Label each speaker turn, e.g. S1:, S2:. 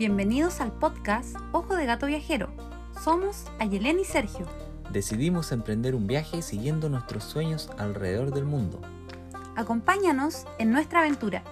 S1: Bienvenidos al podcast Ojo de Gato Viajero. Somos Ayelén y Sergio.
S2: Decidimos emprender un viaje siguiendo nuestros sueños alrededor del mundo.
S1: Acompáñanos en nuestra aventura.